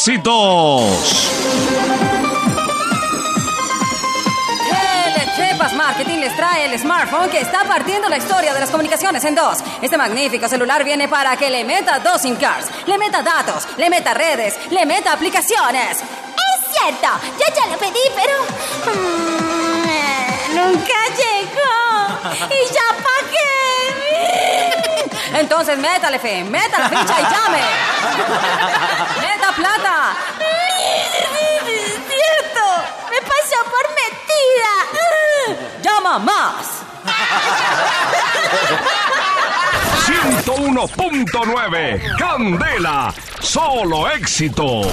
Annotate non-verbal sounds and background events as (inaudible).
éxitos. Telechepas Marketing les trae el smartphone que está partiendo la historia de las comunicaciones en dos. Este magnífico celular viene para que le meta dos SIM cards, le meta datos, le meta redes, le meta aplicaciones. Es cierto, yo ya lo pedí, pero... mm, nunca llegó. (laughs) ¿Y ya pagué? Entonces métale fe, meta la ficha y llame. (laughs) metida! Llama más. 101.9 Candela. Solo éxitos.